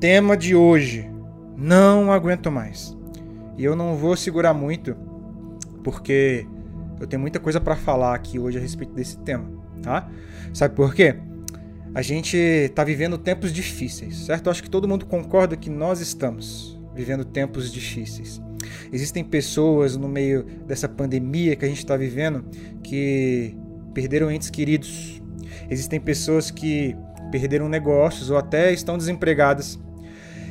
tema de hoje. Não aguento mais. E eu não vou segurar muito, porque eu tenho muita coisa para falar aqui hoje a respeito desse tema, tá? Sabe por quê? A gente está vivendo tempos difíceis, certo? Eu acho que todo mundo concorda que nós estamos vivendo tempos difíceis. Existem pessoas no meio dessa pandemia que a gente está vivendo que perderam entes queridos. Existem pessoas que perderam negócios ou até estão desempregadas.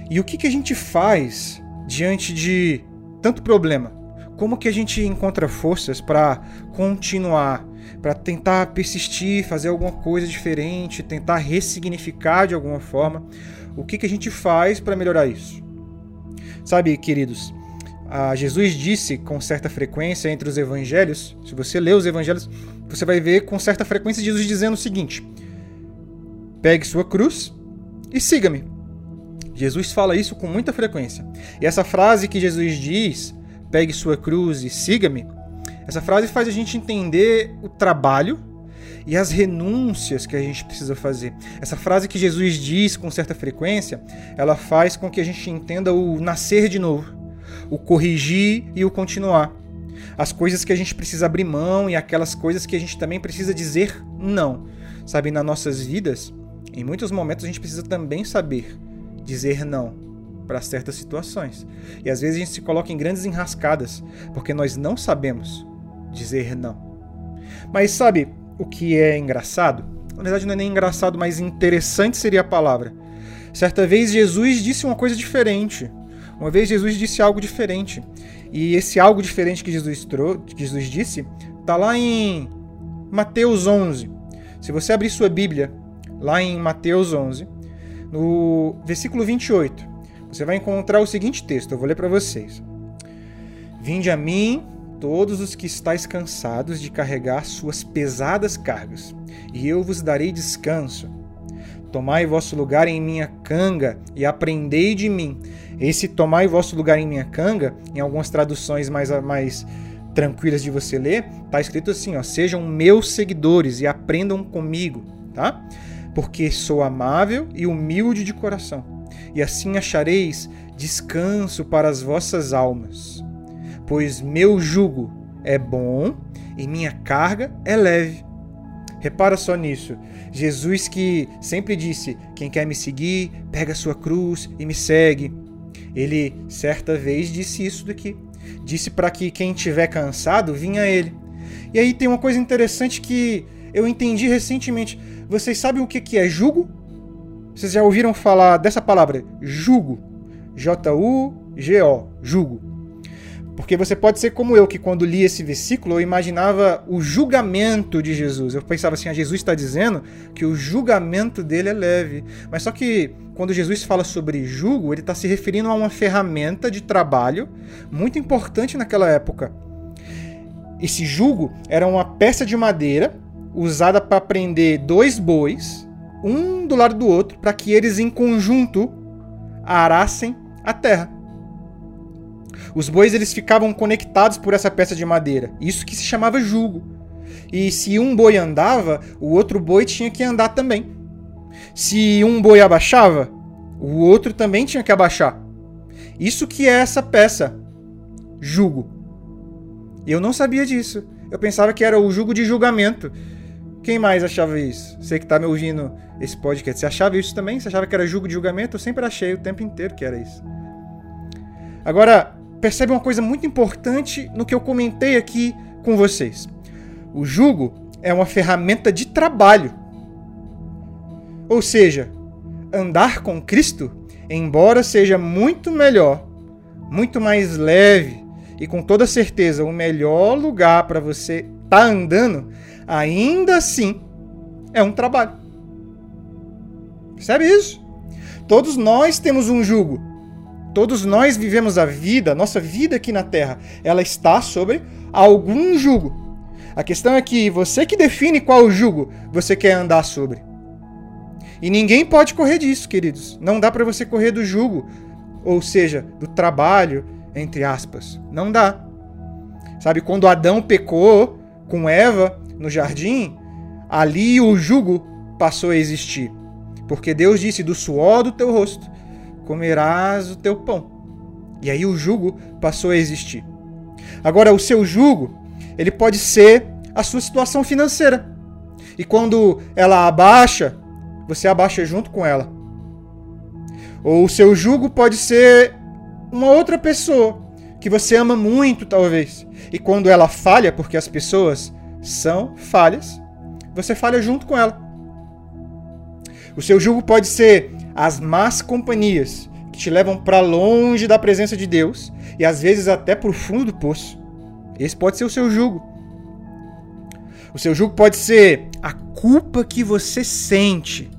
E o que, que a gente faz diante de tanto problema? Como que a gente encontra forças para continuar, para tentar persistir, fazer alguma coisa diferente, tentar ressignificar de alguma forma? O que, que a gente faz para melhorar isso? Sabe, queridos, Jesus disse com certa frequência entre os evangelhos, se você ler os evangelhos, você vai ver com certa frequência Jesus dizendo o seguinte: Pegue sua cruz e siga-me. Jesus fala isso com muita frequência. E essa frase que Jesus diz, pegue sua cruz e siga-me, essa frase faz a gente entender o trabalho e as renúncias que a gente precisa fazer. Essa frase que Jesus diz com certa frequência, ela faz com que a gente entenda o nascer de novo, o corrigir e o continuar. As coisas que a gente precisa abrir mão e aquelas coisas que a gente também precisa dizer não. Sabe, nas nossas vidas, em muitos momentos a gente precisa também saber dizer não para certas situações. E às vezes a gente se coloca em grandes enrascadas porque nós não sabemos dizer não. Mas sabe o que é engraçado? Na verdade, não é nem engraçado, mas interessante seria a palavra. Certa vez Jesus disse uma coisa diferente. Uma vez Jesus disse algo diferente. E esse algo diferente que Jesus, trou que Jesus disse está lá em Mateus 11. Se você abrir sua Bíblia lá em Mateus 11, no versículo 28, você vai encontrar o seguinte texto, eu vou ler para vocês. Vinde a mim, todos os que estáis cansados de carregar suas pesadas cargas, e eu vos darei descanso. Tomai vosso lugar em minha canga e aprendei de mim. Esse tomai vosso lugar em minha canga, em algumas traduções mais, mais tranquilas de você ler, está escrito assim: ó, sejam meus seguidores e aprendam comigo, tá? Porque sou amável e humilde de coração, e assim achareis descanso para as vossas almas. Pois meu jugo é bom e minha carga é leve. Repara só nisso. Jesus que sempre disse: Quem quer me seguir, pega a sua cruz e me segue. Ele certa vez disse isso daqui. Disse para que quem tiver cansado vinha a ele. E aí tem uma coisa interessante que eu entendi recentemente. Vocês sabem o que é jugo? Vocês já ouviram falar dessa palavra? Jugo. J-U-G-O. Jugo. Porque você pode ser como eu, que quando li esse versículo, eu imaginava o julgamento de Jesus. Eu pensava assim, ah, Jesus está dizendo que o julgamento dele é leve. Mas só que quando Jesus fala sobre jugo, ele está se referindo a uma ferramenta de trabalho muito importante naquela época. Esse jugo era uma peça de madeira usada para prender dois bois, um do lado do outro, para que eles em conjunto arassem a terra. Os bois eles ficavam conectados por essa peça de madeira, isso que se chamava jugo. E se um boi andava, o outro boi tinha que andar também. Se um boi abaixava, o outro também tinha que abaixar. Isso que é essa peça, jugo. Eu não sabia disso. Eu pensava que era o jugo de julgamento, quem mais achava isso? Você que tá me ouvindo esse podcast, você achava isso também? Você achava que era julgo de julgamento? Eu sempre achei o tempo inteiro que era isso. Agora, percebe uma coisa muito importante no que eu comentei aqui com vocês. O jugo é uma ferramenta de trabalho. Ou seja, andar com Cristo, embora seja muito melhor, muito mais leve e com toda certeza o melhor lugar para você estar tá andando, ainda assim é um trabalho. Percebe isso? Todos nós temos um jugo. Todos nós vivemos a vida, nossa vida aqui na Terra, ela está sobre algum jugo. A questão é que você que define qual jugo você quer andar sobre. E ninguém pode correr disso, queridos. Não dá para você correr do jugo, ou seja, do trabalho, entre aspas. Não dá. Sabe, quando Adão pecou com Eva, no jardim, ali o jugo passou a existir. Porque Deus disse: Do suor do teu rosto comerás o teu pão. E aí o jugo passou a existir. Agora, o seu jugo, ele pode ser a sua situação financeira. E quando ela abaixa, você abaixa junto com ela. Ou o seu jugo pode ser uma outra pessoa que você ama muito, talvez. E quando ela falha, porque as pessoas são falhas, você falha junto com ela. O seu jugo pode ser as más companhias que te levam para longe da presença de Deus e às vezes até para o fundo do poço. Esse pode ser o seu jugo. O seu jugo pode ser a culpa que você sente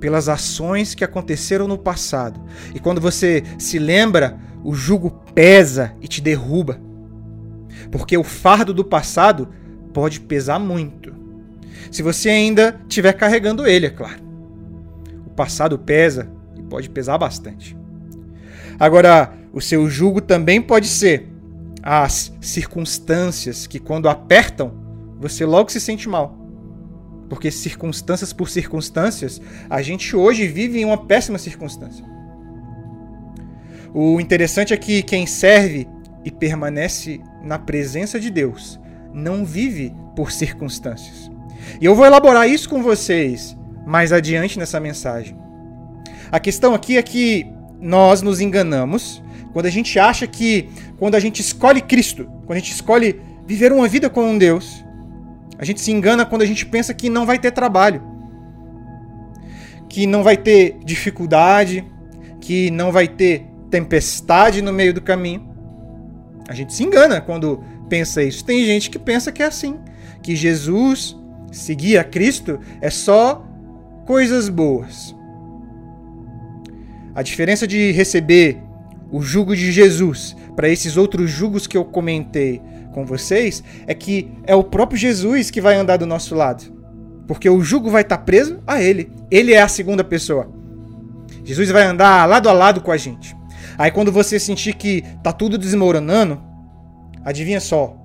pelas ações que aconteceram no passado. E quando você se lembra, o jugo pesa e te derruba. Porque o fardo do passado pode pesar muito. Se você ainda estiver carregando ele, é claro. O passado pesa e pode pesar bastante. Agora, o seu jugo também pode ser as circunstâncias que, quando apertam, você logo se sente mal. Porque circunstâncias por circunstâncias, a gente hoje vive em uma péssima circunstância. O interessante é que quem serve e permanece na presença de Deus não vive por circunstâncias. E eu vou elaborar isso com vocês mais adiante nessa mensagem. A questão aqui é que nós nos enganamos quando a gente acha que quando a gente escolhe Cristo, quando a gente escolhe viver uma vida com um Deus, a gente se engana quando a gente pensa que não vai ter trabalho, que não vai ter dificuldade, que não vai ter tempestade no meio do caminho. A gente se engana quando pensa isso. Tem gente que pensa que é assim, que Jesus, seguir a Cristo, é só coisas boas. A diferença de receber o jugo de Jesus para esses outros jugos que eu comentei com vocês é que é o próprio Jesus que vai andar do nosso lado. Porque o jugo vai estar preso a ele. Ele é a segunda pessoa. Jesus vai andar lado a lado com a gente. Aí quando você sentir que tá tudo desmoronando, adivinha só,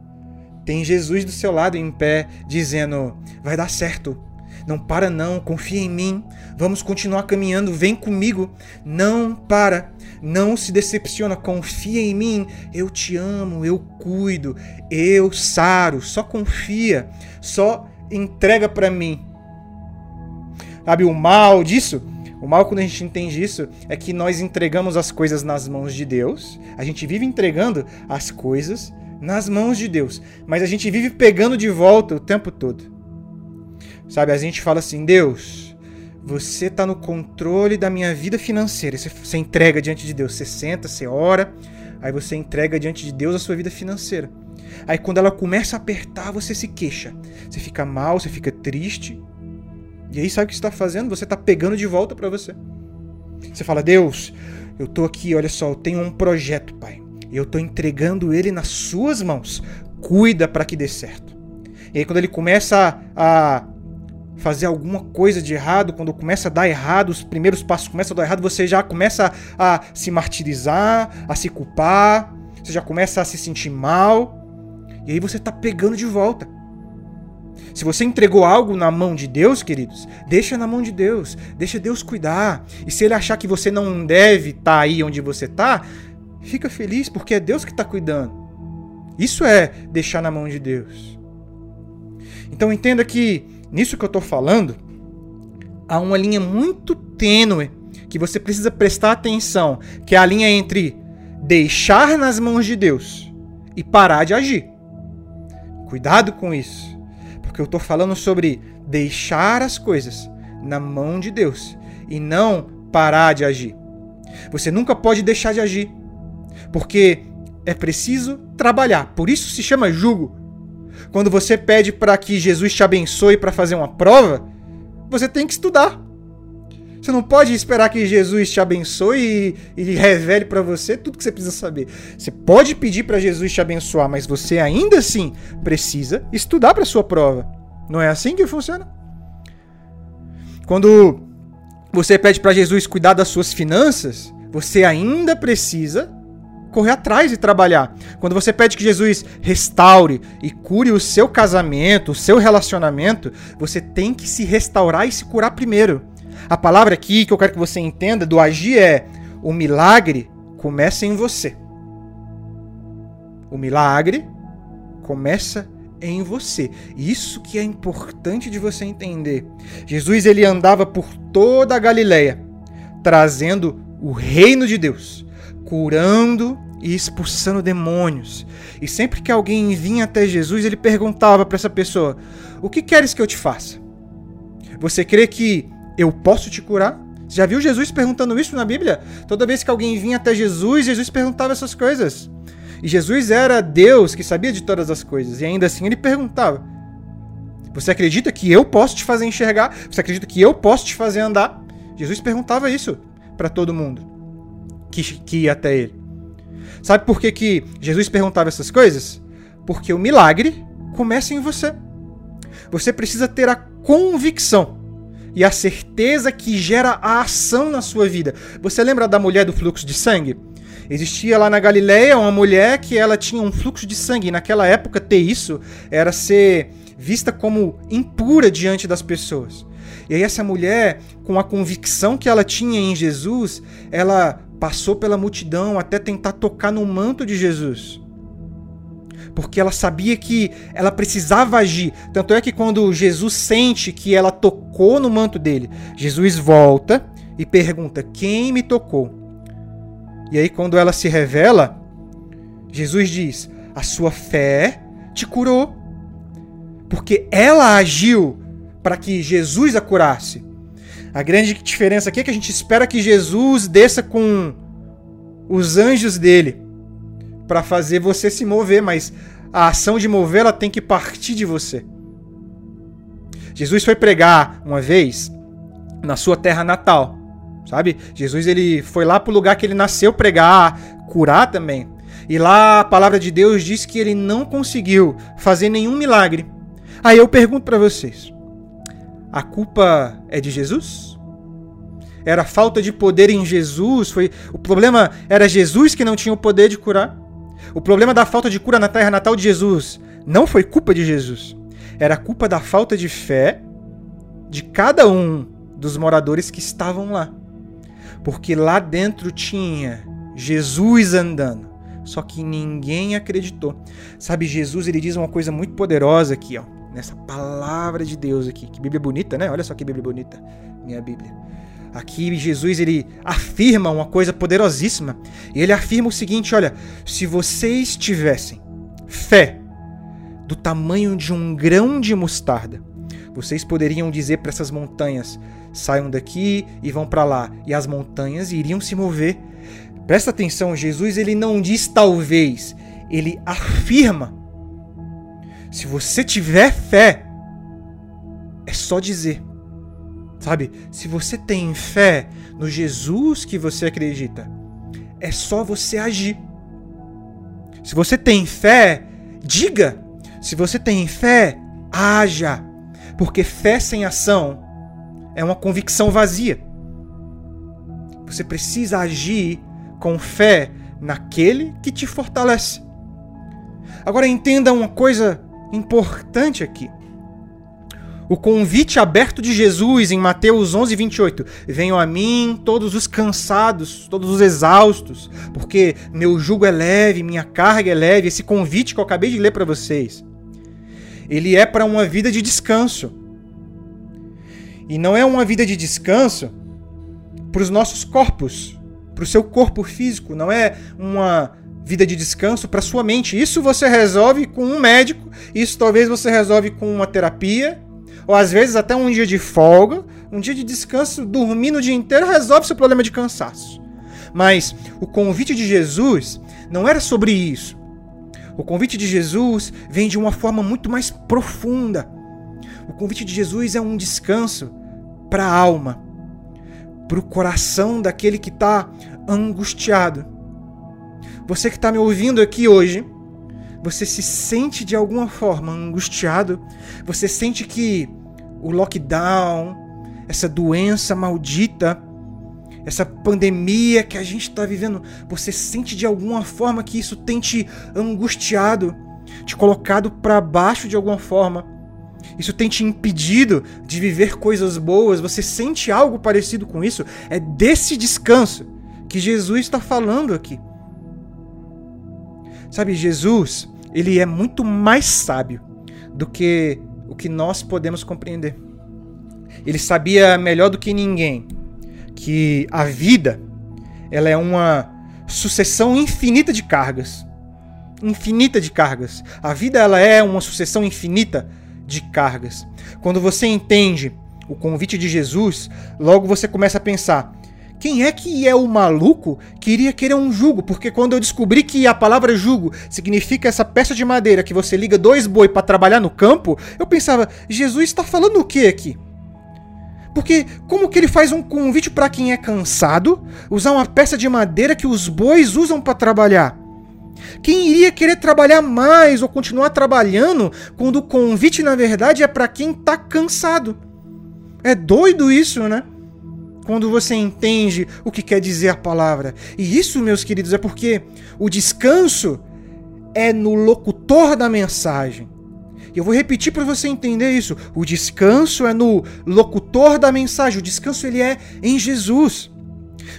tem Jesus do seu lado em pé dizendo: "Vai dar certo. Não para não, confia em mim. Vamos continuar caminhando, vem comigo. Não para. Não se decepciona, confia em mim. Eu te amo, eu cuido, eu saro. Só confia, só entrega para mim. Sabe o mal disso? O mal quando a gente entende isso é que nós entregamos as coisas nas mãos de Deus. A gente vive entregando as coisas nas mãos de Deus, mas a gente vive pegando de volta o tempo todo. Sabe, a gente fala assim: Deus, você está no controle da minha vida financeira. Você, você entrega diante de Deus. Você senta, você ora, aí você entrega diante de Deus a sua vida financeira. Aí quando ela começa a apertar, você se queixa. Você fica mal, você fica triste. E aí sabe o que você está fazendo? Você está pegando de volta para você. Você fala: Deus, eu tô aqui, olha só, eu tenho um projeto, Pai. E eu tô entregando ele nas suas mãos. Cuida para que dê certo. E aí quando ele começa a, a fazer alguma coisa de errado, quando começa a dar errado, os primeiros passos começam a dar errado, você já começa a, se martirizar, a se culpar, você já começa a se sentir mal, e aí você está pegando de volta. Se você entregou algo na mão de Deus, queridos, deixa na mão de Deus, deixa Deus cuidar. E se ele achar que você não deve estar tá aí onde você está, fica feliz porque é Deus que está cuidando. Isso é deixar na mão de Deus. Então entenda que nisso que eu estou falando, há uma linha muito tênue que você precisa prestar atenção, que é a linha entre deixar nas mãos de Deus e parar de agir. Cuidado com isso, porque eu estou falando sobre deixar as coisas na mão de Deus e não parar de agir. Você nunca pode deixar de agir, porque é preciso trabalhar. Por isso se chama jugo. Quando você pede para que Jesus te abençoe para fazer uma prova, você tem que estudar. Você não pode esperar que Jesus te abençoe e, e revele para você tudo que você precisa saber. Você pode pedir para Jesus te abençoar, mas você ainda assim precisa estudar para sua prova. Não é assim que funciona? Quando você pede para Jesus cuidar das suas finanças, você ainda precisa correr atrás e trabalhar. Quando você pede que Jesus restaure e cure o seu casamento, o seu relacionamento, você tem que se restaurar e se curar primeiro. A palavra aqui que eu quero que você entenda do agir é o milagre começa em você. O milagre começa em você. Isso que é importante de você entender. Jesus ele andava por toda a Galileia, trazendo o reino de Deus, curando e expulsando demônios. E sempre que alguém vinha até Jesus, ele perguntava para essa pessoa: "O que queres que eu te faça? Você crê que eu posso te curar?" Já viu Jesus perguntando isso na Bíblia? Toda vez que alguém vinha até Jesus, Jesus perguntava essas coisas. E Jesus era Deus que sabia de todas as coisas. E ainda assim ele perguntava: Você acredita que eu posso te fazer enxergar? Você acredita que eu posso te fazer andar? Jesus perguntava isso para todo mundo que, que ia até ele. Sabe por que, que Jesus perguntava essas coisas? Porque o milagre começa em você. Você precisa ter a convicção e a certeza que gera a ação na sua vida. Você lembra da mulher do fluxo de sangue? Existia lá na Galileia uma mulher que ela tinha um fluxo de sangue. E naquela época ter isso era ser vista como impura diante das pessoas. E aí essa mulher, com a convicção que ela tinha em Jesus, ela passou pela multidão até tentar tocar no manto de Jesus. Porque ela sabia que ela precisava agir. Tanto é que quando Jesus sente que ela tocou no manto dele, Jesus volta e pergunta: Quem me tocou? E aí, quando ela se revela, Jesus diz: A sua fé te curou. Porque ela agiu para que Jesus a curasse. A grande diferença aqui é que a gente espera que Jesus desça com os anjos dele para fazer você se mover, mas a ação de mover ela tem que partir de você. Jesus foi pregar uma vez na sua terra natal sabe? Jesus ele foi lá pro lugar que ele nasceu pregar, curar também. E lá a palavra de Deus diz que ele não conseguiu fazer nenhum milagre. Aí eu pergunto para vocês: a culpa é de Jesus? Era falta de poder em Jesus? Foi o problema era Jesus que não tinha o poder de curar? O problema da falta de cura na terra natal de Jesus não foi culpa de Jesus. Era culpa da falta de fé de cada um dos moradores que estavam lá porque lá dentro tinha Jesus andando. Só que ninguém acreditou. Sabe, Jesus ele diz uma coisa muito poderosa aqui, ó, nessa palavra de Deus aqui. Que Bíblia bonita, né? Olha só que Bíblia bonita, minha Bíblia. Aqui Jesus ele afirma uma coisa poderosíssima. E ele afirma o seguinte, olha, se vocês tivessem fé do tamanho de um grão de mostarda, vocês poderiam dizer para essas montanhas: saiam daqui e vão para lá, e as montanhas iriam se mover. Presta atenção, Jesus ele não diz talvez, ele afirma. Se você tiver fé, é só dizer. Sabe? Se você tem fé no Jesus que você acredita, é só você agir. Se você tem fé, diga. Se você tem fé, haja. Porque fé sem ação é uma convicção vazia. Você precisa agir com fé naquele que te fortalece. Agora entenda uma coisa importante aqui. O convite aberto de Jesus em Mateus 11, 28. Venham a mim todos os cansados, todos os exaustos, porque meu jugo é leve, minha carga é leve. Esse convite que eu acabei de ler para vocês, ele é para uma vida de descanso. E não é uma vida de descanso para os nossos corpos, para o seu corpo físico, não é uma vida de descanso para sua mente. Isso você resolve com um médico, isso talvez você resolve com uma terapia, ou às vezes até um dia de folga, um dia de descanso, dormindo o dia inteiro resolve seu problema de cansaço. Mas o convite de Jesus não era sobre isso. O convite de Jesus vem de uma forma muito mais profunda. O convite de Jesus é um descanso para a alma, para o coração daquele que está angustiado. Você que está me ouvindo aqui hoje, você se sente de alguma forma angustiado? Você sente que o lockdown, essa doença maldita, essa pandemia que a gente está vivendo, você sente de alguma forma que isso tem te angustiado, te colocado para baixo de alguma forma? Isso tem te impedido de viver coisas boas? Você sente algo parecido com isso? É desse descanso que Jesus está falando aqui. Sabe, Jesus, ele é muito mais sábio do que o que nós podemos compreender. Ele sabia melhor do que ninguém que a vida ela é uma sucessão infinita de cargas. Infinita de cargas. A vida ela é uma sucessão infinita de cargas. Quando você entende o convite de Jesus, logo você começa a pensar: quem é que é o maluco que iria querer um jugo? Porque quando eu descobri que a palavra jugo significa essa peça de madeira que você liga dois boi para trabalhar no campo, eu pensava: Jesus está falando o que aqui? Porque como que ele faz um convite para quem é cansado usar uma peça de madeira que os bois usam para trabalhar? Quem iria querer trabalhar mais ou continuar trabalhando quando o convite na verdade é para quem está cansado? É doido isso, né? Quando você entende o que quer dizer a palavra. E isso, meus queridos, é porque o descanso é no locutor da mensagem. Eu vou repetir para você entender isso. O descanso é no locutor da mensagem. O descanso ele é em Jesus.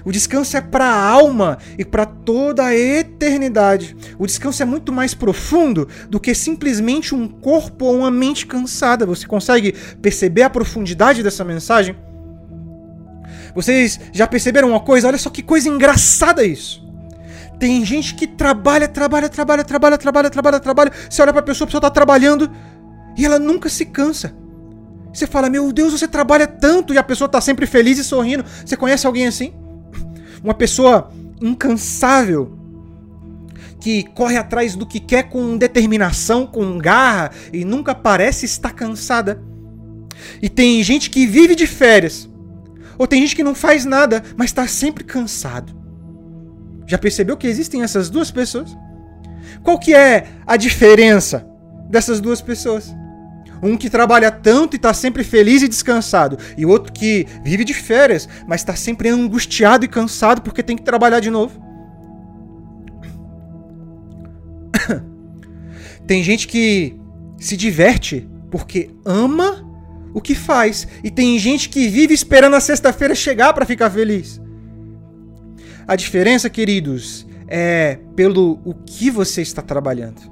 O descanso é para a alma e para toda a eternidade. O descanso é muito mais profundo do que simplesmente um corpo ou uma mente cansada. Você consegue perceber a profundidade dessa mensagem? Vocês já perceberam uma coisa? Olha só que coisa engraçada isso. Tem gente que trabalha, trabalha, trabalha, trabalha, trabalha, trabalha, trabalha. Você olha para a pessoa, a pessoa está trabalhando e ela nunca se cansa. Você fala, meu Deus, você trabalha tanto e a pessoa está sempre feliz e sorrindo. Você conhece alguém assim? Uma pessoa incansável que corre atrás do que quer com determinação, com garra e nunca parece estar cansada. E tem gente que vive de férias. Ou tem gente que não faz nada, mas está sempre cansado. Já percebeu que existem essas duas pessoas? Qual que é a diferença dessas duas pessoas? Um que trabalha tanto e está sempre feliz e descansado, e o outro que vive de férias, mas está sempre angustiado e cansado porque tem que trabalhar de novo. tem gente que se diverte porque ama o que faz, e tem gente que vive esperando a sexta-feira chegar para ficar feliz. A diferença, queridos, é pelo o que você está trabalhando.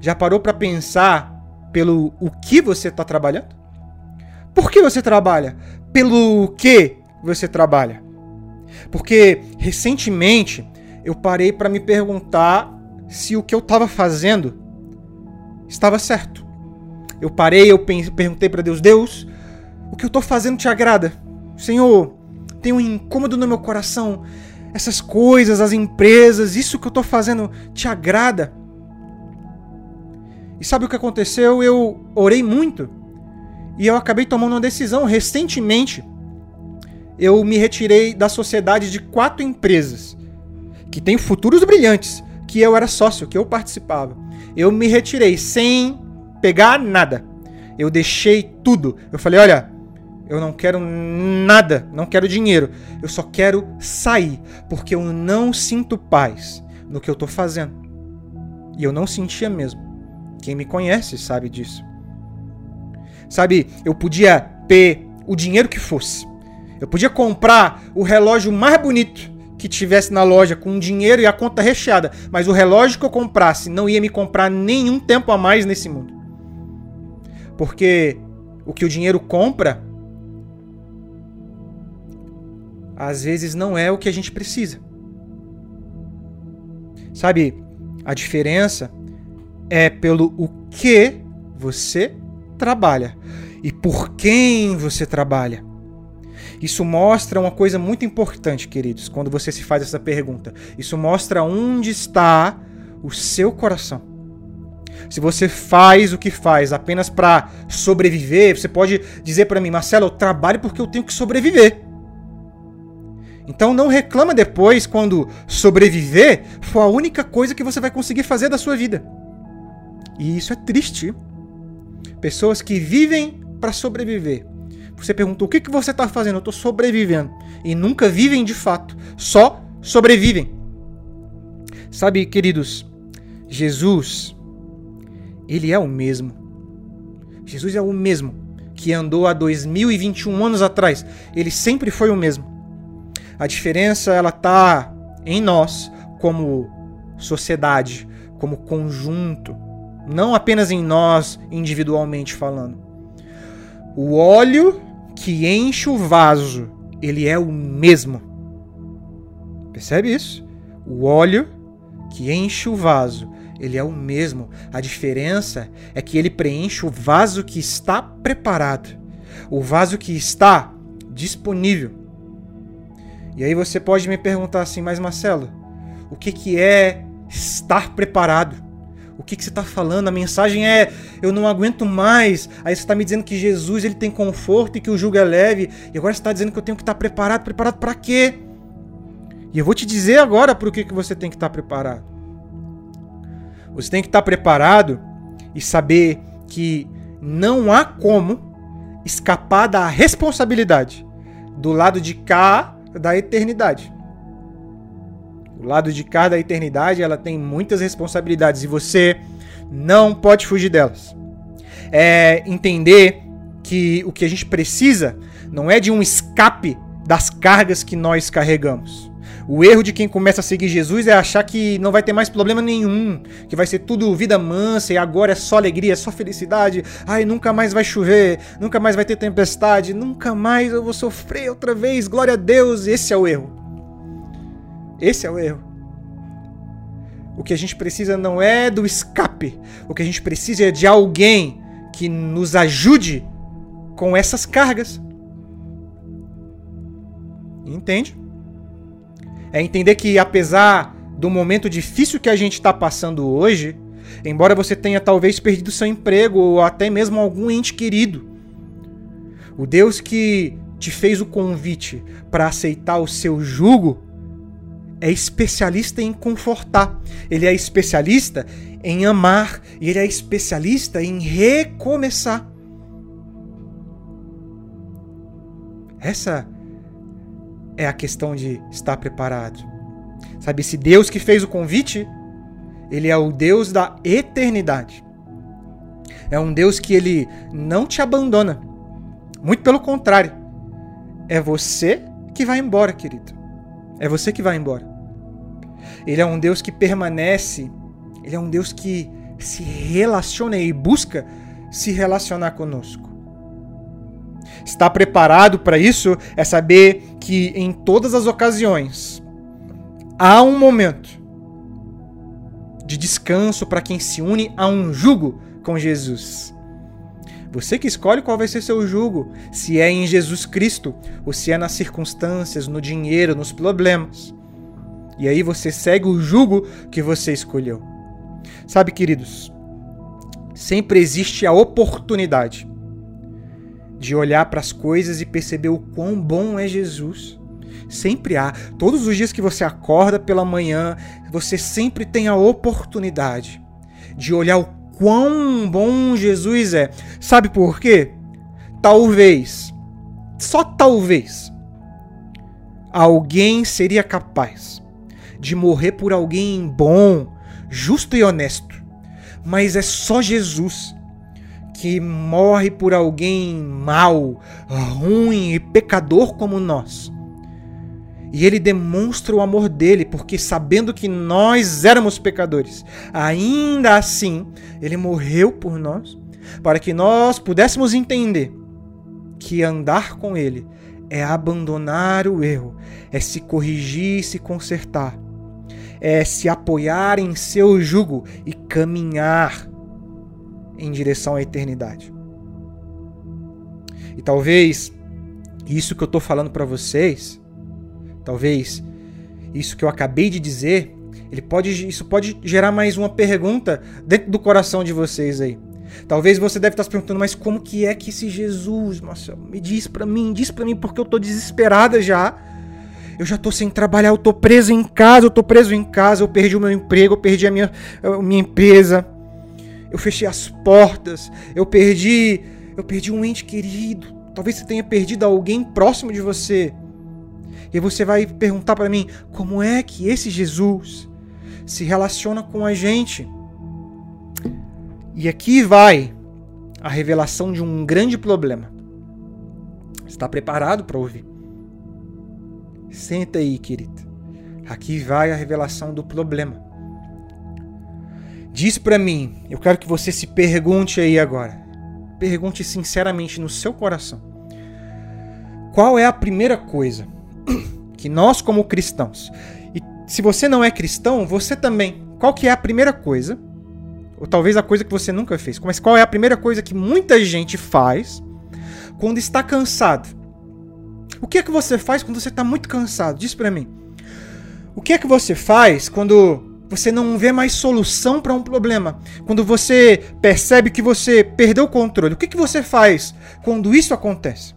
Já parou para pensar pelo o que você está trabalhando? Por que você trabalha? Pelo que você trabalha? Porque recentemente eu parei para me perguntar se o que eu estava fazendo estava certo. Eu parei, eu perguntei para Deus: Deus, o que eu estou fazendo te agrada? Senhor, tem um incômodo no meu coração. Essas coisas, as empresas, isso que eu estou fazendo te agrada? E sabe o que aconteceu? Eu orei muito e eu acabei tomando uma decisão recentemente. Eu me retirei da sociedade de quatro empresas que têm futuros brilhantes, que eu era sócio, que eu participava. Eu me retirei sem pegar nada. Eu deixei tudo. Eu falei, olha, eu não quero nada, não quero dinheiro. Eu só quero sair, porque eu não sinto paz no que eu tô fazendo. E eu não sentia mesmo. Quem me conhece sabe disso. Sabe, eu podia ter o dinheiro que fosse. Eu podia comprar o relógio mais bonito que tivesse na loja com dinheiro e a conta recheada, mas o relógio que eu comprasse não ia me comprar nenhum tempo a mais nesse mundo. Porque o que o dinheiro compra às vezes não é o que a gente precisa. Sabe, a diferença é pelo o que você trabalha e por quem você trabalha. Isso mostra uma coisa muito importante, queridos, quando você se faz essa pergunta. Isso mostra onde está o seu coração. Se você faz o que faz apenas para sobreviver, você pode dizer para mim, Marcelo, eu trabalho porque eu tenho que sobreviver. Então não reclama depois quando sobreviver for a única coisa que você vai conseguir fazer da sua vida. E isso é triste. Pessoas que vivem para sobreviver. Você perguntou o que, que você está fazendo? Eu estou sobrevivendo. E nunca vivem de fato. Só sobrevivem. Sabe, queridos, Jesus, ele é o mesmo. Jesus é o mesmo que andou há 2021 anos atrás. Ele sempre foi o mesmo. A diferença ela tá em nós como sociedade, como conjunto, não apenas em nós individualmente falando. O óleo que enche o vaso, ele é o mesmo. Percebe isso? O óleo que enche o vaso, ele é o mesmo. A diferença é que ele preenche o vaso que está preparado, o vaso que está disponível. E aí você pode me perguntar assim, mas Marcelo, o que, que é estar preparado? O que, que você está falando? A mensagem é: eu não aguento mais. Aí você está me dizendo que Jesus ele tem conforto e que o jugo é leve. E agora você está dizendo que eu tenho que estar preparado. Preparado para quê? E eu vou te dizer agora por que, que você tem que estar preparado. Você tem que estar preparado e saber que não há como escapar da responsabilidade do lado de cá da eternidade. O lado de cá da eternidade, ela tem muitas responsabilidades e você não pode fugir delas. É entender que o que a gente precisa não é de um escape das cargas que nós carregamos. O erro de quem começa a seguir Jesus é achar que não vai ter mais problema nenhum, que vai ser tudo vida mansa e agora é só alegria, é só felicidade. Ai, nunca mais vai chover, nunca mais vai ter tempestade, nunca mais eu vou sofrer outra vez. Glória a Deus. Esse é o erro. Esse é o erro. O que a gente precisa não é do escape. O que a gente precisa é de alguém que nos ajude com essas cargas. Entende? É entender que apesar do momento difícil que a gente está passando hoje, embora você tenha talvez perdido seu emprego ou até mesmo algum ente querido, o Deus que te fez o convite para aceitar o seu jugo é especialista em confortar, ele é especialista em amar e ele é especialista em recomeçar. Essa é a questão de estar preparado. Sabe, esse Deus que fez o convite, ele é o Deus da eternidade. É um Deus que ele não te abandona. Muito pelo contrário. É você que vai embora, querido. É você que vai embora. Ele é um Deus que permanece, ele é um Deus que se relaciona e busca se relacionar conosco. Estar preparado para isso é saber que em todas as ocasiões há um momento de descanso para quem se une a um jugo com Jesus. Você que escolhe qual vai ser seu jugo, se é em Jesus Cristo ou se é nas circunstâncias, no dinheiro, nos problemas. E aí você segue o jugo que você escolheu. Sabe, queridos, sempre existe a oportunidade de olhar para as coisas e perceber o quão bom é Jesus. Sempre há. Todos os dias que você acorda pela manhã, você sempre tem a oportunidade de olhar o quão bom Jesus é. Sabe por quê? Talvez, só talvez, alguém seria capaz de morrer por alguém bom, justo e honesto. Mas é só Jesus que morre por alguém mau, ruim e pecador como nós. E ele demonstra o amor dele, porque sabendo que nós éramos pecadores, ainda assim, ele morreu por nós, para que nós pudéssemos entender que andar com ele é abandonar o erro, é se corrigir e se consertar, é se apoiar em seu jugo e caminhar em direção à eternidade. E talvez isso que eu estou falando para vocês, talvez isso que eu acabei de dizer, ele pode, isso pode gerar mais uma pergunta dentro do coração de vocês aí. Talvez você deve estar se perguntando, mas como que é que esse Jesus, Marcelo, me diz para mim, diz para mim porque eu tô desesperada já. Eu já tô sem trabalhar, eu tô preso em casa, eu tô preso em casa, eu perdi o meu emprego, eu perdi a minha, a minha empresa eu fechei as portas, eu perdi, eu perdi um ente querido. Talvez você tenha perdido alguém próximo de você. E você vai perguntar para mim, como é que esse Jesus se relaciona com a gente? E aqui vai a revelação de um grande problema. Está preparado para ouvir? Senta aí, querida. Aqui vai a revelação do problema. Diz para mim, eu quero que você se pergunte aí agora. Pergunte sinceramente no seu coração. Qual é a primeira coisa que nós como cristãos, e se você não é cristão, você também, qual que é a primeira coisa, ou talvez a coisa que você nunca fez, mas qual é a primeira coisa que muita gente faz quando está cansado? O que é que você faz quando você está muito cansado? Diz para mim. O que é que você faz quando você não vê mais solução para um problema. Quando você percebe que você perdeu o controle, o que, que você faz quando isso acontece?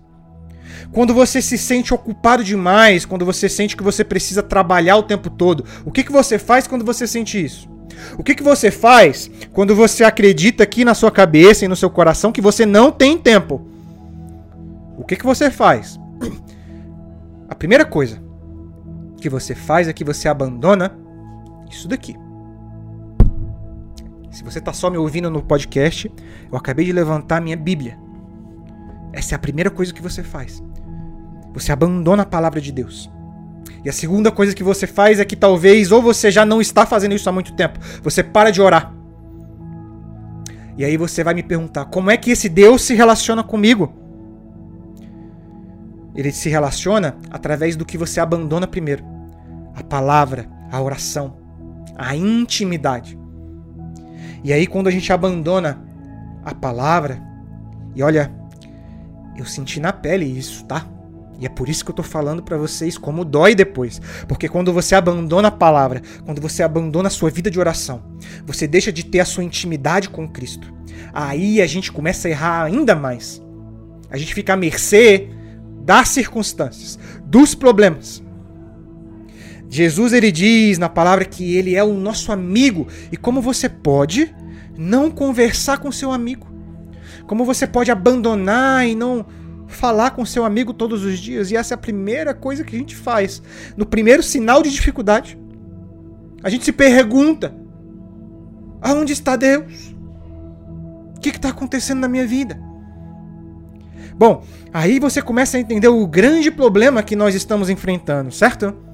Quando você se sente ocupado demais, quando você sente que você precisa trabalhar o tempo todo, o que, que você faz quando você sente isso? O que, que você faz quando você acredita aqui na sua cabeça e no seu coração que você não tem tempo? O que, que você faz? A primeira coisa que você faz é que você abandona isso daqui. Se você está só me ouvindo no podcast, eu acabei de levantar minha Bíblia. Essa é a primeira coisa que você faz. Você abandona a palavra de Deus. E a segunda coisa que você faz é que talvez ou você já não está fazendo isso há muito tempo, você para de orar. E aí você vai me perguntar: como é que esse Deus se relaciona comigo? Ele se relaciona através do que você abandona primeiro: a palavra, a oração, a intimidade. E aí, quando a gente abandona a palavra, e olha, eu senti na pele isso, tá? E é por isso que eu tô falando para vocês como dói depois. Porque quando você abandona a palavra, quando você abandona a sua vida de oração, você deixa de ter a sua intimidade com Cristo. Aí a gente começa a errar ainda mais. A gente fica à mercê das circunstâncias, dos problemas. Jesus ele diz na palavra que ele é o nosso amigo. E como você pode não conversar com seu amigo? Como você pode abandonar e não falar com seu amigo todos os dias? E essa é a primeira coisa que a gente faz. No primeiro sinal de dificuldade, a gente se pergunta: aonde está Deus? O que está acontecendo na minha vida? Bom, aí você começa a entender o grande problema que nós estamos enfrentando, certo?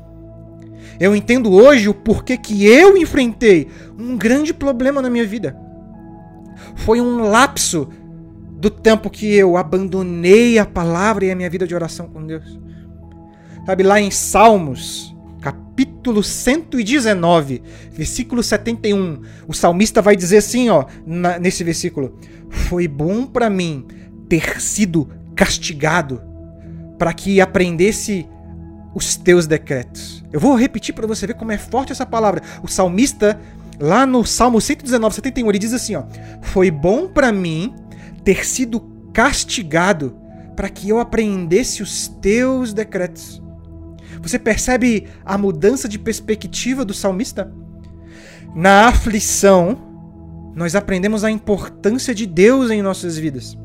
Eu entendo hoje o porquê que eu enfrentei um grande problema na minha vida. Foi um lapso do tempo que eu abandonei a palavra e a minha vida de oração com Deus. Sabe, lá em Salmos, capítulo 119, versículo 71, o salmista vai dizer assim, ó, na, nesse versículo: Foi bom para mim ter sido castigado, para que aprendesse os teus decretos. Eu vou repetir para você ver como é forte essa palavra. O salmista, lá no Salmo 119, 71, ele diz assim: ó, Foi bom para mim ter sido castigado para que eu aprendesse os teus decretos. Você percebe a mudança de perspectiva do salmista? Na aflição, nós aprendemos a importância de Deus em nossas vidas.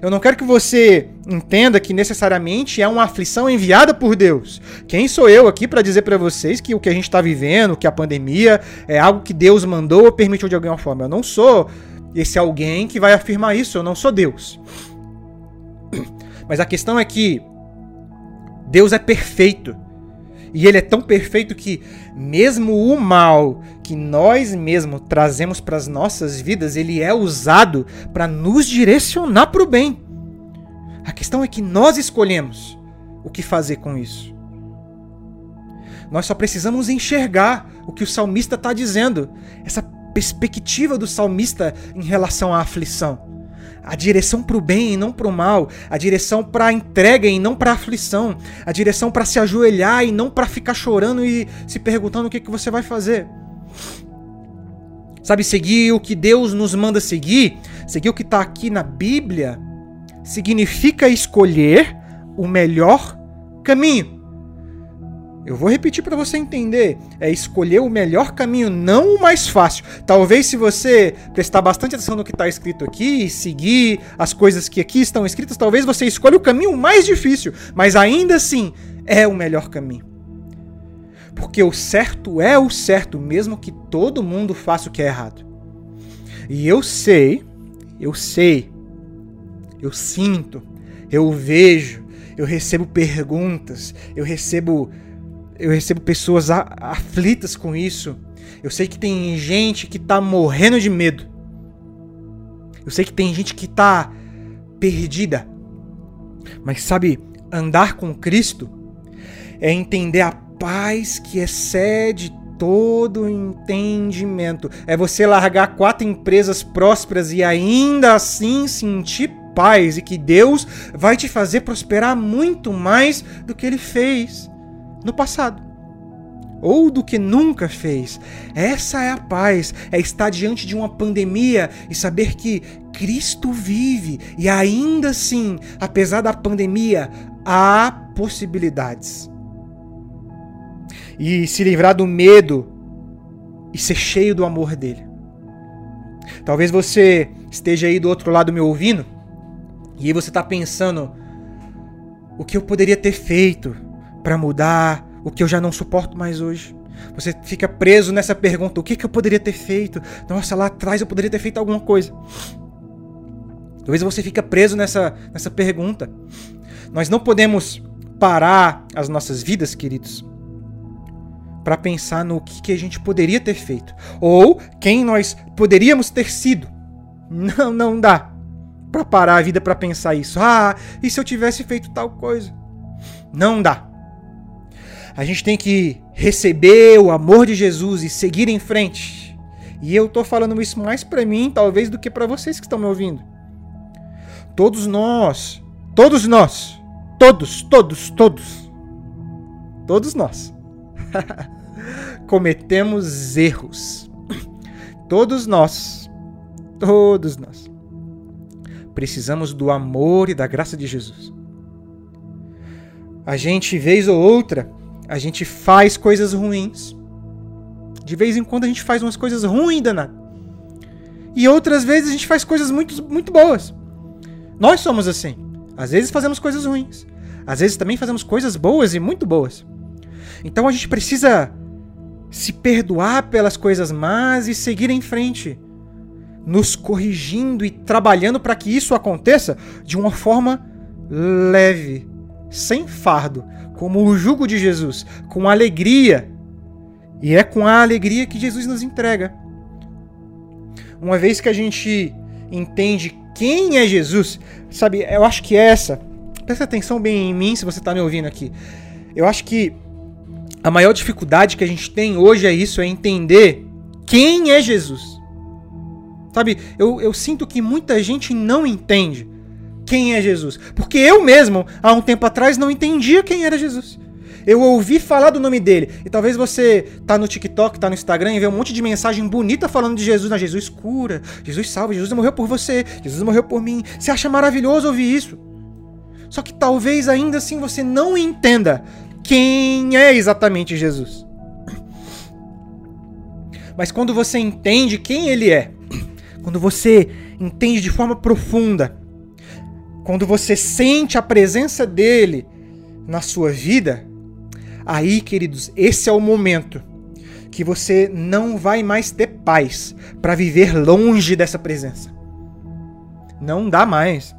Eu não quero que você entenda que necessariamente é uma aflição enviada por Deus. Quem sou eu aqui para dizer para vocês que o que a gente está vivendo, que a pandemia é algo que Deus mandou ou permitiu de alguma forma? Eu não sou esse alguém que vai afirmar isso, eu não sou Deus. Mas a questão é que Deus é perfeito. E ele é tão perfeito que, mesmo o mal que nós mesmos trazemos para as nossas vidas, ele é usado para nos direcionar para o bem. A questão é que nós escolhemos o que fazer com isso. Nós só precisamos enxergar o que o salmista está dizendo, essa perspectiva do salmista em relação à aflição a direção para o bem e não para o mal, a direção para a entrega e não para a aflição, a direção para se ajoelhar e não para ficar chorando e se perguntando o que, que você vai fazer. Sabe, seguir o que Deus nos manda seguir, seguir o que está aqui na Bíblia, significa escolher o melhor caminho. Eu vou repetir para você entender. É escolher o melhor caminho, não o mais fácil. Talvez se você prestar bastante atenção no que está escrito aqui e seguir as coisas que aqui estão escritas, talvez você escolha o caminho mais difícil, mas ainda assim é o melhor caminho. Porque o certo é o certo, mesmo que todo mundo faça o que é errado. E eu sei, eu sei, eu sinto, eu vejo, eu recebo perguntas, eu recebo eu recebo pessoas aflitas com isso. Eu sei que tem gente que tá morrendo de medo. Eu sei que tem gente que tá perdida. Mas sabe, andar com Cristo é entender a paz que excede todo entendimento. É você largar quatro empresas prósperas e ainda assim sentir paz e que Deus vai te fazer prosperar muito mais do que ele fez no passado. Ou do que nunca fez. Essa é a paz, é estar diante de uma pandemia e saber que Cristo vive e ainda assim, apesar da pandemia, há possibilidades. E se livrar do medo e ser cheio do amor dele. Talvez você esteja aí do outro lado me ouvindo e você está pensando o que eu poderia ter feito para mudar o que eu já não suporto mais hoje. Você fica preso nessa pergunta: o que, que eu poderia ter feito? Nossa, lá atrás eu poderia ter feito alguma coisa. Talvez você fica preso nessa, nessa pergunta. Nós não podemos parar as nossas vidas, queridos, para pensar no que, que a gente poderia ter feito ou quem nós poderíamos ter sido. Não, não dá para parar a vida para pensar isso. Ah, e se eu tivesse feito tal coisa? Não dá. A gente tem que receber o amor de Jesus e seguir em frente. E eu tô falando isso mais para mim, talvez, do que para vocês que estão me ouvindo. Todos nós, todos nós, todos, todos, todos, todos nós cometemos erros. Todos nós, todos nós precisamos do amor e da graça de Jesus. A gente, vez ou outra, a gente faz coisas ruins. De vez em quando a gente faz umas coisas ruins, danado. E outras vezes a gente faz coisas muito, muito boas. Nós somos assim. Às vezes fazemos coisas ruins. Às vezes também fazemos coisas boas e muito boas. Então a gente precisa se perdoar pelas coisas más e seguir em frente, nos corrigindo e trabalhando para que isso aconteça de uma forma leve, sem fardo, como o jugo de Jesus, com alegria. E é com a alegria que Jesus nos entrega. Uma vez que a gente entende quem é Jesus, sabe, eu acho que essa, presta atenção bem em mim se você está me ouvindo aqui. Eu acho que a maior dificuldade que a gente tem hoje é isso, é entender quem é Jesus. Sabe, eu, eu sinto que muita gente não entende quem é Jesus. Porque eu mesmo, há um tempo atrás, não entendia quem era Jesus. Eu ouvi falar do nome dele. E talvez você tá no TikTok, tá no Instagram e vê um monte de mensagem bonita falando de Jesus. Não, Jesus cura, Jesus salva, Jesus morreu por você, Jesus morreu por mim. Você acha maravilhoso ouvir isso. Só que talvez ainda assim você não entenda quem é exatamente Jesus. Mas quando você entende quem ele é, quando você entende de forma profunda quando você sente a presença dele na sua vida, aí, queridos, esse é o momento que você não vai mais ter paz para viver longe dessa presença. Não dá mais.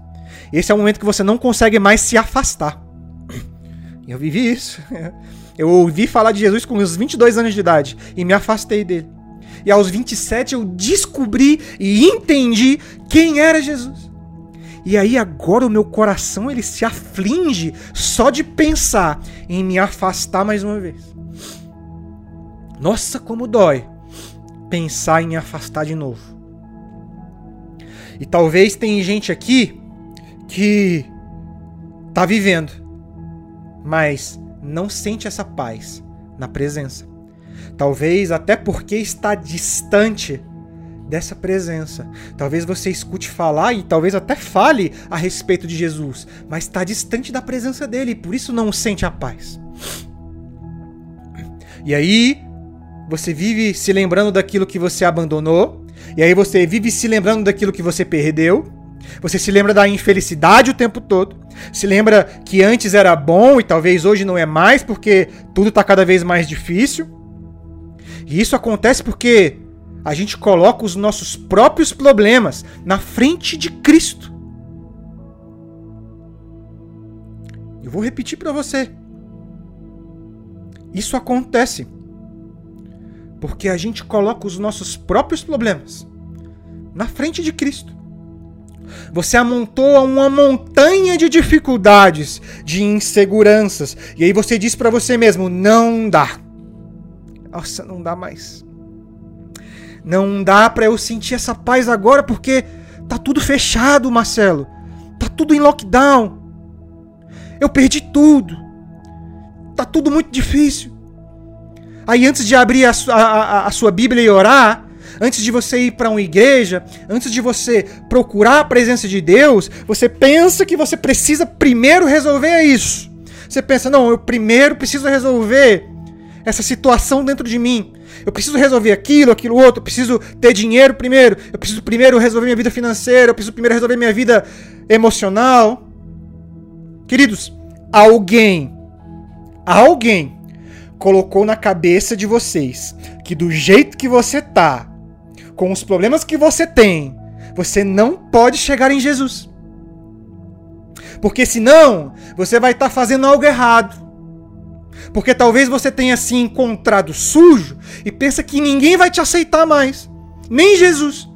Esse é o momento que você não consegue mais se afastar. Eu vivi isso. Eu ouvi falar de Jesus com os 22 anos de idade e me afastei dele. E aos 27 eu descobri e entendi quem era Jesus. E aí agora o meu coração ele se aflige só de pensar em me afastar mais uma vez. Nossa, como dói pensar em me afastar de novo. E talvez tem gente aqui que tá vivendo, mas não sente essa paz na presença. Talvez até porque está distante dessa presença. Talvez você escute falar e talvez até fale a respeito de Jesus, mas está distante da presença dele e por isso não sente a paz. E aí você vive se lembrando daquilo que você abandonou, e aí você vive se lembrando daquilo que você perdeu. Você se lembra da infelicidade o tempo todo. Se lembra que antes era bom e talvez hoje não é mais porque tudo está cada vez mais difícil. E isso acontece porque a gente coloca os nossos próprios problemas na frente de Cristo. Eu vou repetir para você. Isso acontece porque a gente coloca os nossos próprios problemas na frente de Cristo. Você amontoa uma montanha de dificuldades, de inseguranças, e aí você diz para você mesmo: não dá. Nossa, não dá mais. Não dá para eu sentir essa paz agora porque tá tudo fechado, Marcelo. Tá tudo em lockdown. Eu perdi tudo. Tá tudo muito difícil. Aí antes de abrir a, a, a sua Bíblia e orar, antes de você ir para uma igreja, antes de você procurar a presença de Deus, você pensa que você precisa primeiro resolver isso. Você pensa, não, eu primeiro preciso resolver essa situação dentro de mim. Eu preciso resolver aquilo, aquilo outro, eu preciso ter dinheiro primeiro, eu preciso primeiro resolver minha vida financeira, eu preciso primeiro resolver minha vida emocional. Queridos, alguém, alguém colocou na cabeça de vocês que do jeito que você tá, com os problemas que você tem, você não pode chegar em Jesus. Porque senão, você vai estar tá fazendo algo errado. Porque talvez você tenha se encontrado sujo e pensa que ninguém vai te aceitar mais, nem Jesus.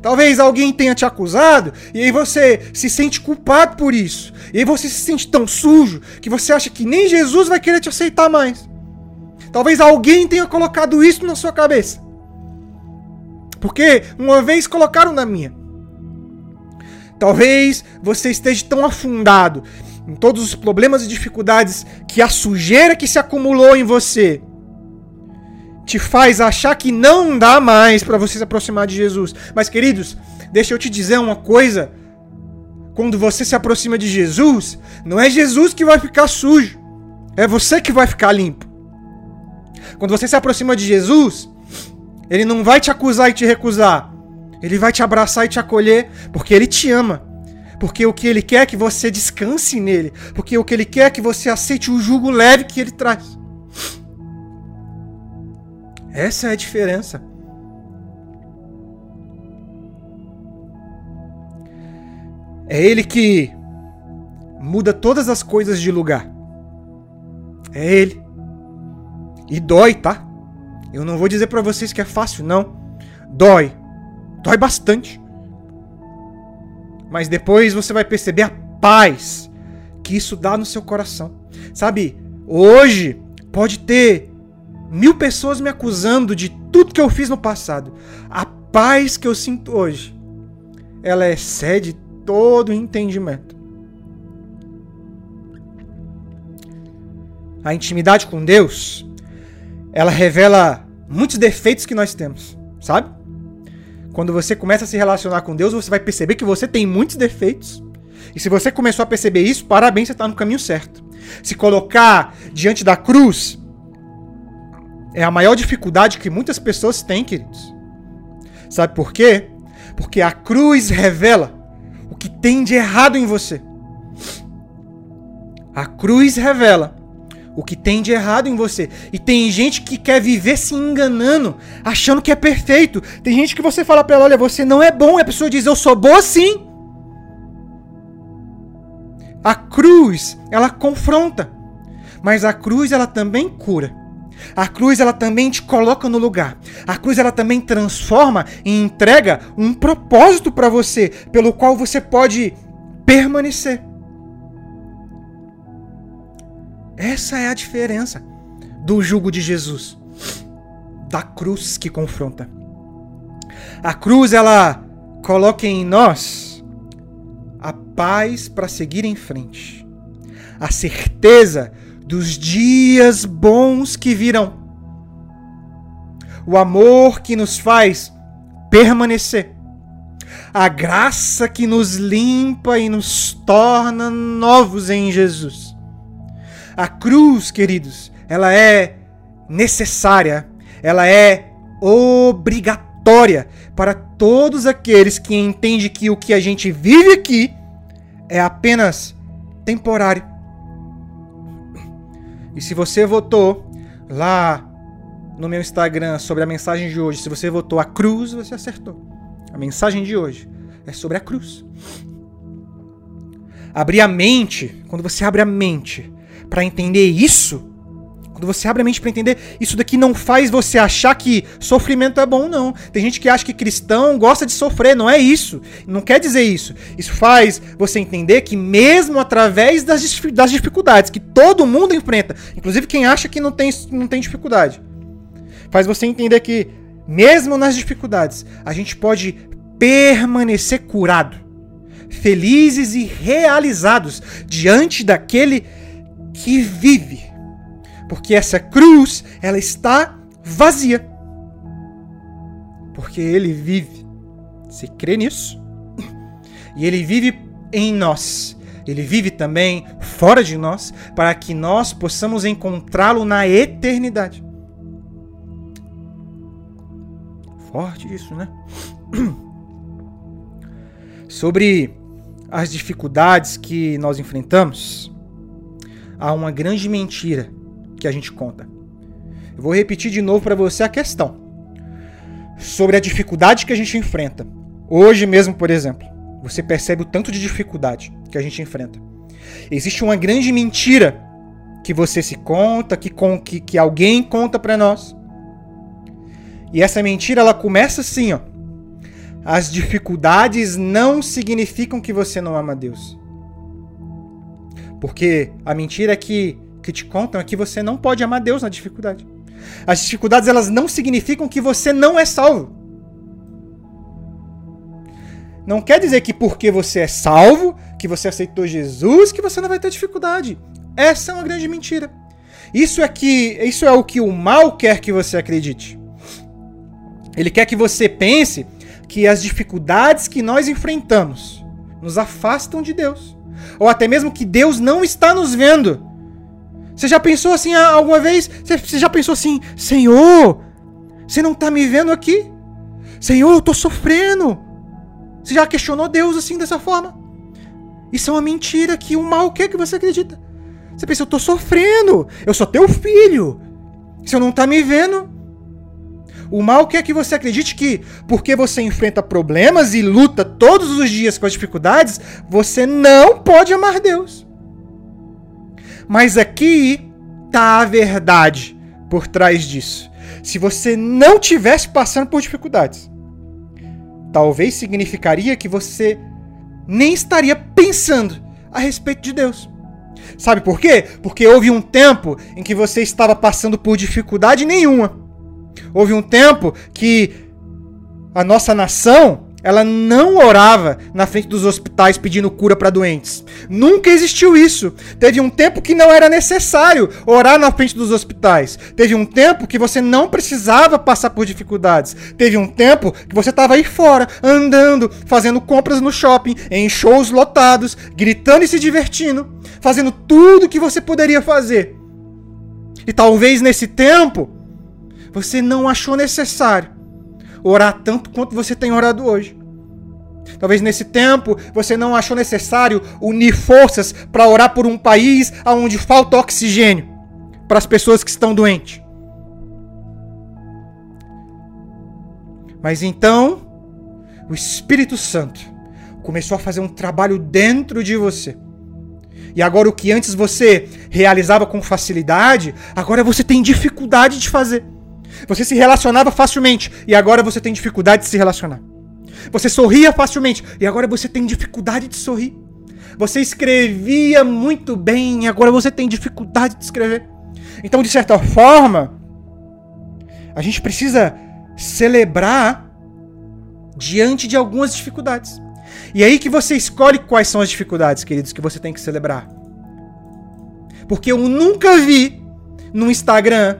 Talvez alguém tenha te acusado e aí você se sente culpado por isso. E aí você se sente tão sujo que você acha que nem Jesus vai querer te aceitar mais. Talvez alguém tenha colocado isso na sua cabeça. Porque uma vez colocaram na minha. Talvez você esteja tão afundado em todos os problemas e dificuldades que a sujeira que se acumulou em você te faz achar que não dá mais para você se aproximar de Jesus. Mas queridos, deixa eu te dizer uma coisa. Quando você se aproxima de Jesus, não é Jesus que vai ficar sujo, é você que vai ficar limpo. Quando você se aproxima de Jesus, ele não vai te acusar e te recusar. Ele vai te abraçar e te acolher, porque ele te ama. Porque o que ele quer é que você descanse nele. Porque o que ele quer é que você aceite o jugo leve que ele traz. Essa é a diferença. É ele que muda todas as coisas de lugar. É ele. E dói, tá? Eu não vou dizer para vocês que é fácil, não. Dói. Dói bastante. Mas depois você vai perceber a paz que isso dá no seu coração. Sabe, hoje pode ter mil pessoas me acusando de tudo que eu fiz no passado. A paz que eu sinto hoje, ela excede todo entendimento. A intimidade com Deus ela revela muitos defeitos que nós temos, sabe? Quando você começa a se relacionar com Deus, você vai perceber que você tem muitos defeitos. E se você começou a perceber isso, parabéns, você está no caminho certo. Se colocar diante da cruz é a maior dificuldade que muitas pessoas têm, queridos. Sabe por quê? Porque a cruz revela o que tem de errado em você. A cruz revela o que tem de errado em você. E tem gente que quer viver se enganando, achando que é perfeito. Tem gente que você fala para ela, olha, você não é bom, e a pessoa diz, eu sou boa sim. A cruz, ela confronta. Mas a cruz, ela também cura. A cruz, ela também te coloca no lugar. A cruz, ela também transforma e entrega um propósito para você, pelo qual você pode permanecer. Essa é a diferença do jugo de Jesus, da cruz que confronta. A cruz ela coloca em nós a paz para seguir em frente, a certeza dos dias bons que virão, o amor que nos faz permanecer, a graça que nos limpa e nos torna novos em Jesus a cruz, queridos, ela é necessária, ela é obrigatória para todos aqueles que entendem que o que a gente vive aqui é apenas temporário. E se você votou lá no meu Instagram sobre a mensagem de hoje, se você votou a cruz, você acertou. A mensagem de hoje é sobre a cruz. abrir a mente, quando você abre a mente para entender isso, quando você abre a mente para entender, isso daqui não faz você achar que sofrimento é bom, não. Tem gente que acha que cristão gosta de sofrer, não é isso. Não quer dizer isso. Isso faz você entender que mesmo através das, das dificuldades que todo mundo enfrenta, inclusive quem acha que não tem, não tem dificuldade, faz você entender que mesmo nas dificuldades, a gente pode permanecer curado, felizes e realizados diante daquele que vive. Porque essa cruz, ela está vazia. Porque ele vive. Você crê nisso? E ele vive em nós. Ele vive também fora de nós, para que nós possamos encontrá-lo na eternidade. Forte isso, né? Sobre as dificuldades que nós enfrentamos, há uma grande mentira que a gente conta. Eu vou repetir de novo para você a questão sobre a dificuldade que a gente enfrenta. Hoje mesmo, por exemplo, você percebe o tanto de dificuldade que a gente enfrenta. Existe uma grande mentira que você se conta, que, que, que alguém conta para nós. E essa mentira ela começa assim, ó. As dificuldades não significam que você não ama Deus. Porque a mentira que, que te contam é que você não pode amar Deus na dificuldade. As dificuldades elas não significam que você não é salvo. Não quer dizer que porque você é salvo, que você aceitou Jesus, que você não vai ter dificuldade. Essa é uma grande mentira. Isso é que isso é o que o mal quer que você acredite. Ele quer que você pense que as dificuldades que nós enfrentamos nos afastam de Deus. Ou até mesmo que Deus não está nos vendo. Você já pensou assim alguma vez? Você já pensou assim, Senhor, você não está me vendo aqui? Senhor, eu estou sofrendo. Você já questionou Deus assim dessa forma? Isso é uma mentira que o mal quer que você acredita. Você pensa, eu estou sofrendo, eu sou teu filho. Se eu não está me vendo, o mal quer que você acredite que, porque você enfrenta problemas e luta todos os dias com as dificuldades, você não pode amar Deus. Mas aqui está a verdade por trás disso. Se você não tivesse passando por dificuldades, talvez significaria que você nem estaria pensando a respeito de Deus. Sabe por quê? Porque houve um tempo em que você estava passando por dificuldade nenhuma. Houve um tempo que a nossa nação ela não orava na frente dos hospitais pedindo cura para doentes. Nunca existiu isso. Teve um tempo que não era necessário orar na frente dos hospitais. Teve um tempo que você não precisava passar por dificuldades. Teve um tempo que você estava aí fora, andando, fazendo compras no shopping, em shows lotados, gritando e se divertindo, fazendo tudo que você poderia fazer. E talvez nesse tempo você não achou necessário orar tanto quanto você tem orado hoje. Talvez nesse tempo você não achou necessário unir forças para orar por um país onde falta oxigênio para as pessoas que estão doentes. Mas então, o Espírito Santo começou a fazer um trabalho dentro de você. E agora o que antes você realizava com facilidade, agora você tem dificuldade de fazer. Você se relacionava facilmente e agora você tem dificuldade de se relacionar. Você sorria facilmente e agora você tem dificuldade de sorrir. Você escrevia muito bem e agora você tem dificuldade de escrever. Então, de certa forma, a gente precisa celebrar diante de algumas dificuldades. E é aí que você escolhe quais são as dificuldades, queridos, que você tem que celebrar. Porque eu nunca vi no Instagram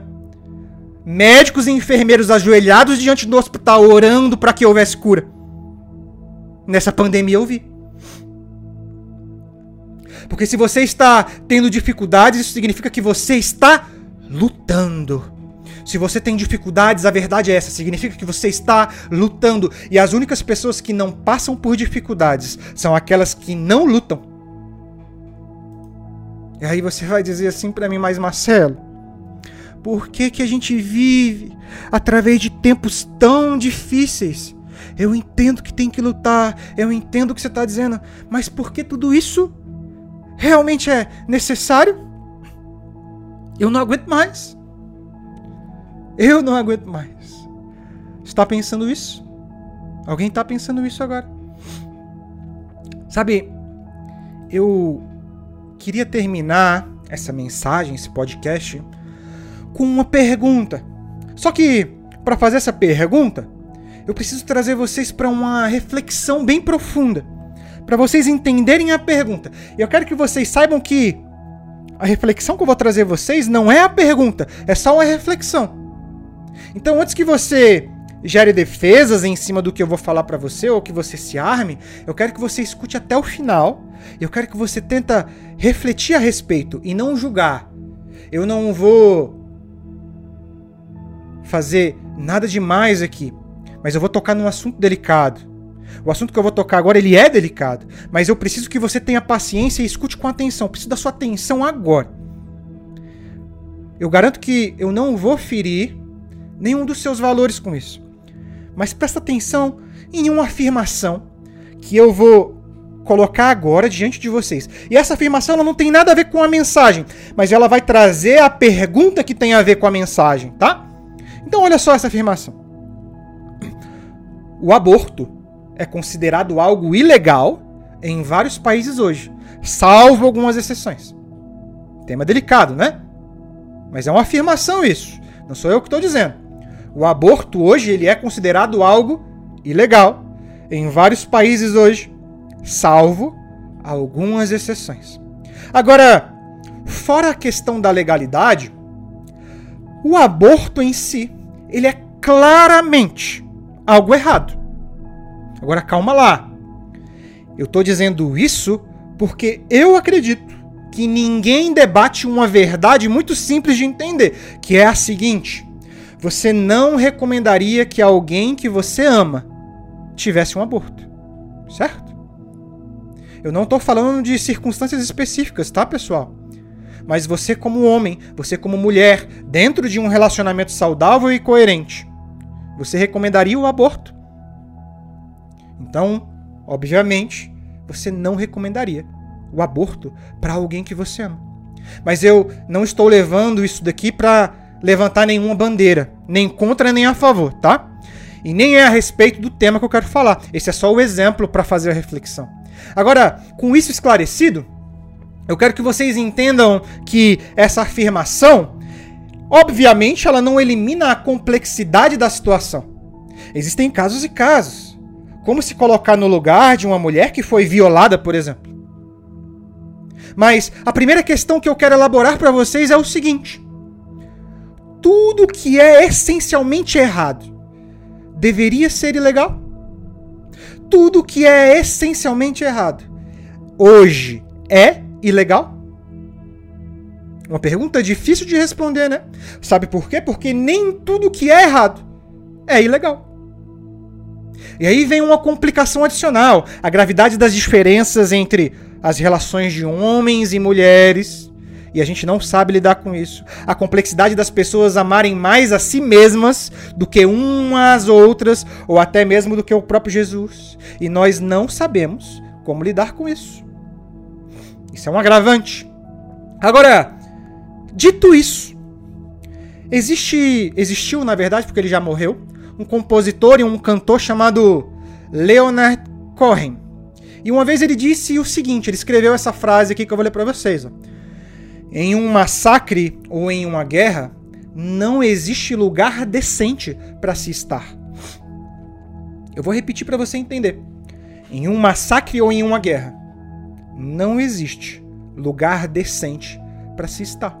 médicos e enfermeiros ajoelhados diante do hospital orando para que houvesse cura. Nessa pandemia eu vi. Porque se você está tendo dificuldades, isso significa que você está lutando. Se você tem dificuldades, a verdade é essa, significa que você está lutando. E as únicas pessoas que não passam por dificuldades são aquelas que não lutam. E aí você vai dizer assim para mim, mas Marcelo, por que, que a gente vive através de tempos tão difíceis? Eu entendo que tem que lutar, eu entendo o que você está dizendo, mas por que tudo isso realmente é necessário? Eu não aguento mais. Eu não aguento mais. Está pensando isso? Alguém está pensando isso agora? Sabe, eu queria terminar essa mensagem, esse podcast, com uma pergunta. Só que, para fazer essa pergunta, eu preciso trazer vocês para uma reflexão bem profunda. Para vocês entenderem a pergunta. Eu quero que vocês saibam que a reflexão que eu vou trazer vocês não é a pergunta, é só uma reflexão. Então, antes que você gere defesas em cima do que eu vou falar para você ou que você se arme, eu quero que você escute até o final. Eu quero que você tenta refletir a respeito e não julgar. Eu não vou fazer nada demais aqui, mas eu vou tocar num assunto delicado. O assunto que eu vou tocar agora, ele é delicado, mas eu preciso que você tenha paciência e escute com atenção. Eu preciso da sua atenção agora. Eu garanto que eu não vou ferir nenhum dos seus valores com isso. Mas presta atenção em uma afirmação que eu vou colocar agora diante de vocês. E essa afirmação ela não tem nada a ver com a mensagem, mas ela vai trazer a pergunta que tem a ver com a mensagem, tá? Então olha só essa afirmação. O aborto é considerado algo ilegal em vários países hoje, salvo algumas exceções. Tema delicado, né? Mas é uma afirmação isso. Não sou eu que estou dizendo. O aborto hoje ele é considerado algo ilegal em vários países hoje, salvo algumas exceções. Agora, fora a questão da legalidade, o aborto em si, ele é claramente algo errado. Agora calma lá. Eu estou dizendo isso porque eu acredito que ninguém debate uma verdade muito simples de entender, que é a seguinte: você não recomendaria que alguém que você ama tivesse um aborto, certo? Eu não estou falando de circunstâncias específicas, tá, pessoal? Mas você, como homem, você, como mulher, dentro de um relacionamento saudável e coerente, você recomendaria o aborto? Então, obviamente, você não recomendaria o aborto para alguém que você ama. Mas eu não estou levando isso daqui para levantar nenhuma bandeira, nem contra nem a favor, tá? E nem é a respeito do tema que eu quero falar. Esse é só o exemplo para fazer a reflexão. Agora, com isso esclarecido, eu quero que vocês entendam que essa afirmação, obviamente, ela não elimina a complexidade da situação. Existem casos e casos. Como se colocar no lugar de uma mulher que foi violada, por exemplo. Mas a primeira questão que eu quero elaborar para vocês é o seguinte: tudo que é essencialmente errado deveria ser ilegal? Tudo que é essencialmente errado hoje é ilegal? Uma pergunta difícil de responder, né? Sabe por quê? Porque nem tudo que é errado é ilegal. E aí vem uma complicação adicional: a gravidade das diferenças entre as relações de homens e mulheres, e a gente não sabe lidar com isso. A complexidade das pessoas amarem mais a si mesmas do que umas outras, ou até mesmo do que o próprio Jesus. E nós não sabemos como lidar com isso. Isso é um agravante. Agora, dito isso, existe, existiu, na verdade, porque ele já morreu, um compositor e um cantor chamado Leonard Cohen. E uma vez ele disse o seguinte, ele escreveu essa frase aqui que eu vou ler para vocês. Ó. Em um massacre ou em uma guerra, não existe lugar decente para se estar. Eu vou repetir para você entender. Em um massacre ou em uma guerra, não existe lugar decente para se estar.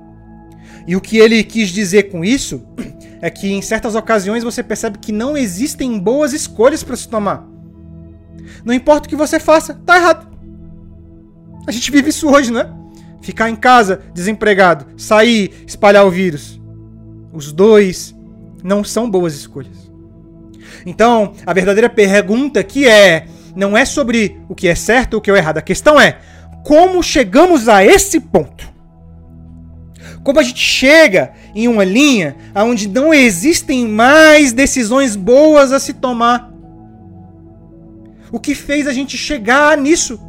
E o que ele quis dizer com isso é que em certas ocasiões você percebe que não existem boas escolhas para se tomar. Não importa o que você faça, tá errado. A gente vive isso hoje, né? Ficar em casa desempregado, sair, espalhar o vírus. Os dois não são boas escolhas. Então, a verdadeira pergunta que é não é sobre o que é certo ou o que é errado. A questão é como chegamos a esse ponto. Como a gente chega em uma linha onde não existem mais decisões boas a se tomar. O que fez a gente chegar nisso?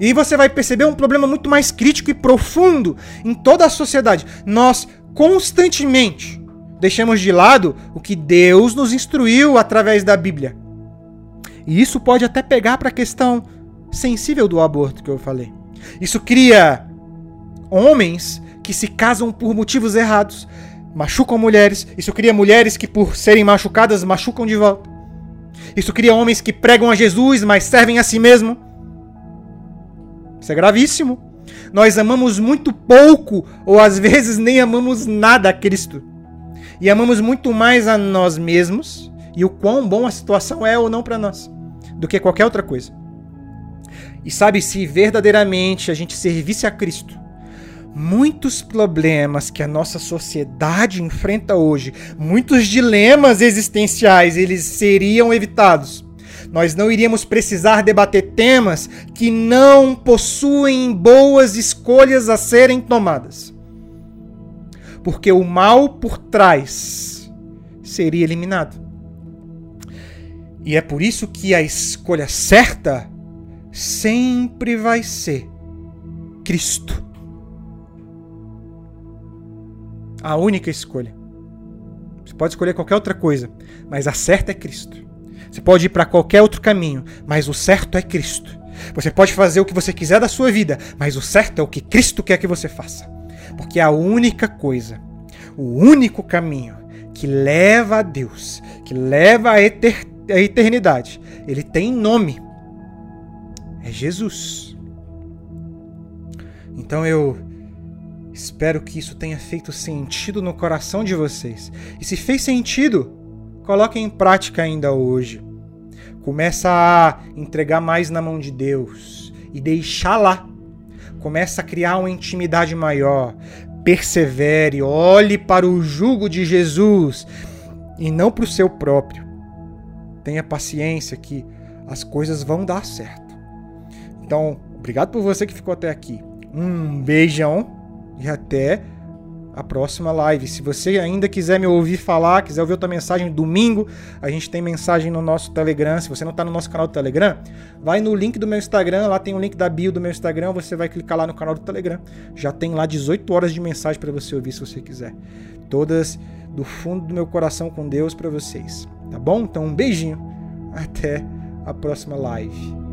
E você vai perceber um problema muito mais crítico e profundo em toda a sociedade. Nós constantemente deixamos de lado o que Deus nos instruiu através da Bíblia. E isso pode até pegar para a questão sensível do aborto que eu falei. Isso cria homens que se casam por motivos errados, machucam mulheres. Isso cria mulheres que, por serem machucadas, machucam de volta. Isso cria homens que pregam a Jesus, mas servem a si mesmo. Isso é gravíssimo. Nós amamos muito pouco, ou às vezes nem amamos nada a Cristo. E amamos muito mais a nós mesmos e o quão bom a situação é ou não para nós, do que qualquer outra coisa. E sabe, se verdadeiramente a gente servisse a Cristo, muitos problemas que a nossa sociedade enfrenta hoje, muitos dilemas existenciais, eles seriam evitados. Nós não iríamos precisar debater temas que não possuem boas escolhas a serem tomadas. Porque o mal por trás seria eliminado. E é por isso que a escolha certa sempre vai ser Cristo. a única escolha. Você pode escolher qualquer outra coisa, mas a certa é Cristo. Você pode ir para qualquer outro caminho, mas o certo é Cristo. Você pode fazer o que você quiser da sua vida, mas o certo é o que Cristo quer que você faça. Porque a única coisa, o único caminho que leva a Deus, que leva a, eter a eternidade, ele tem nome. É Jesus. Então eu Espero que isso tenha feito sentido no coração de vocês. E se fez sentido, coloque em prática ainda hoje. Começa a entregar mais na mão de Deus e deixar lá. Começa a criar uma intimidade maior. Persevere, olhe para o jugo de Jesus e não para o seu próprio. Tenha paciência que as coisas vão dar certo. Então, obrigado por você que ficou até aqui. Um beijão e até a próxima live. Se você ainda quiser me ouvir falar, quiser ouvir outra mensagem domingo, a gente tem mensagem no nosso Telegram. Se você não está no nosso canal do Telegram, vai no link do meu Instagram, lá tem o um link da bio do meu Instagram, você vai clicar lá no canal do Telegram. Já tem lá 18 horas de mensagem para você ouvir se você quiser. Todas do fundo do meu coração com Deus para vocês, tá bom? Então um beijinho. Até a próxima live.